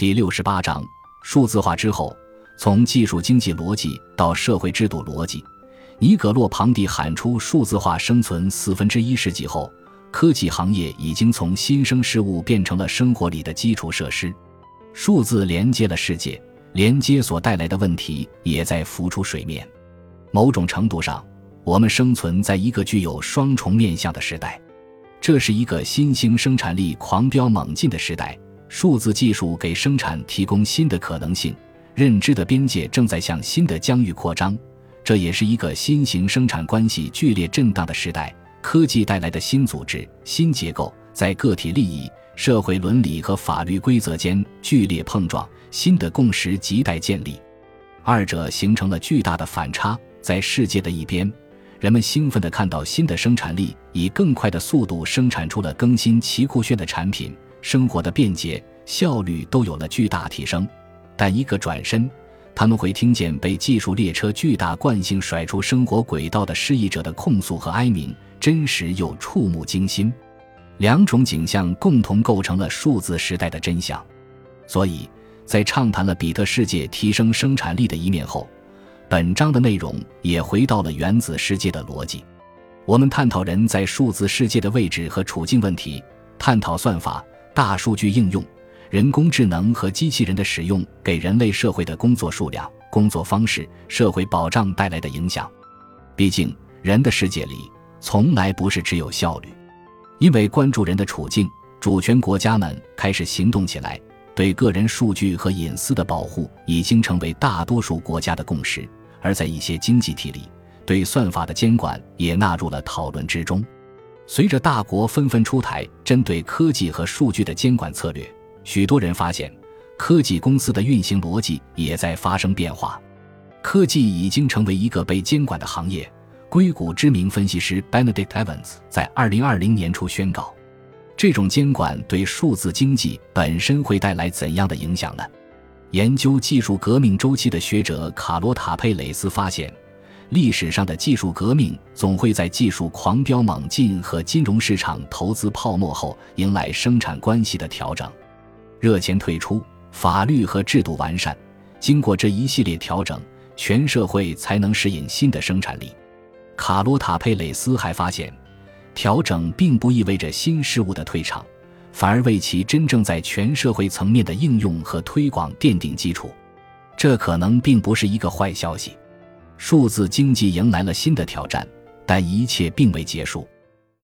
第六十八章数字化之后，从技术经济逻辑到社会制度逻辑。尼格洛庞蒂喊出数字化生存四分之一世纪后，科技行业已经从新生事物变成了生活里的基础设施。数字连接了世界，连接所带来的问题也在浮出水面。某种程度上，我们生存在一个具有双重面向的时代。这是一个新兴生产力狂飙猛进的时代，数字技术给生产提供新的可能性，认知的边界正在向新的疆域扩张。这也是一个新型生产关系剧烈震荡的时代，科技带来的新组织、新结构在个体利益、社会伦理和法律规则间剧烈碰撞，新的共识亟待建立。二者形成了巨大的反差，在世界的一边。人们兴奋地看到新的生产力以更快的速度生产出了更新奇酷炫的产品，生活的便捷效率都有了巨大提升。但一个转身，他们会听见被技术列车巨大惯性甩出生活轨道的失意者的控诉和哀鸣，真实又触目惊心。两种景象共同构成了数字时代的真相。所以在畅谈了比特世界提升生产力的一面后。本章的内容也回到了原子世界的逻辑。我们探讨人在数字世界的位置和处境问题，探讨算法、大数据应用、人工智能和机器人的使用给人类社会的工作数量、工作方式、社会保障带来的影响。毕竟，人的世界里从来不是只有效率。因为关注人的处境，主权国家们开始行动起来。对个人数据和隐私的保护已经成为大多数国家的共识。而在一些经济体里，对算法的监管也纳入了讨论之中。随着大国纷纷出台针对科技和数据的监管策略，许多人发现，科技公司的运行逻辑也在发生变化。科技已经成为一个被监管的行业。硅谷知名分析师 Benedict Evans 在2020年初宣告：“这种监管对数字经济本身会带来怎样的影响呢？”研究技术革命周期的学者卡罗塔佩雷斯发现，历史上的技术革命总会在技术狂飙猛进和金融市场投资泡沫后迎来生产关系的调整。热钱退出，法律和制度完善，经过这一系列调整，全社会才能适应新的生产力。卡罗塔佩雷斯还发现，调整并不意味着新事物的退场。反而为其真正在全社会层面的应用和推广奠定基础，这可能并不是一个坏消息。数字经济迎来了新的挑战，但一切并未结束。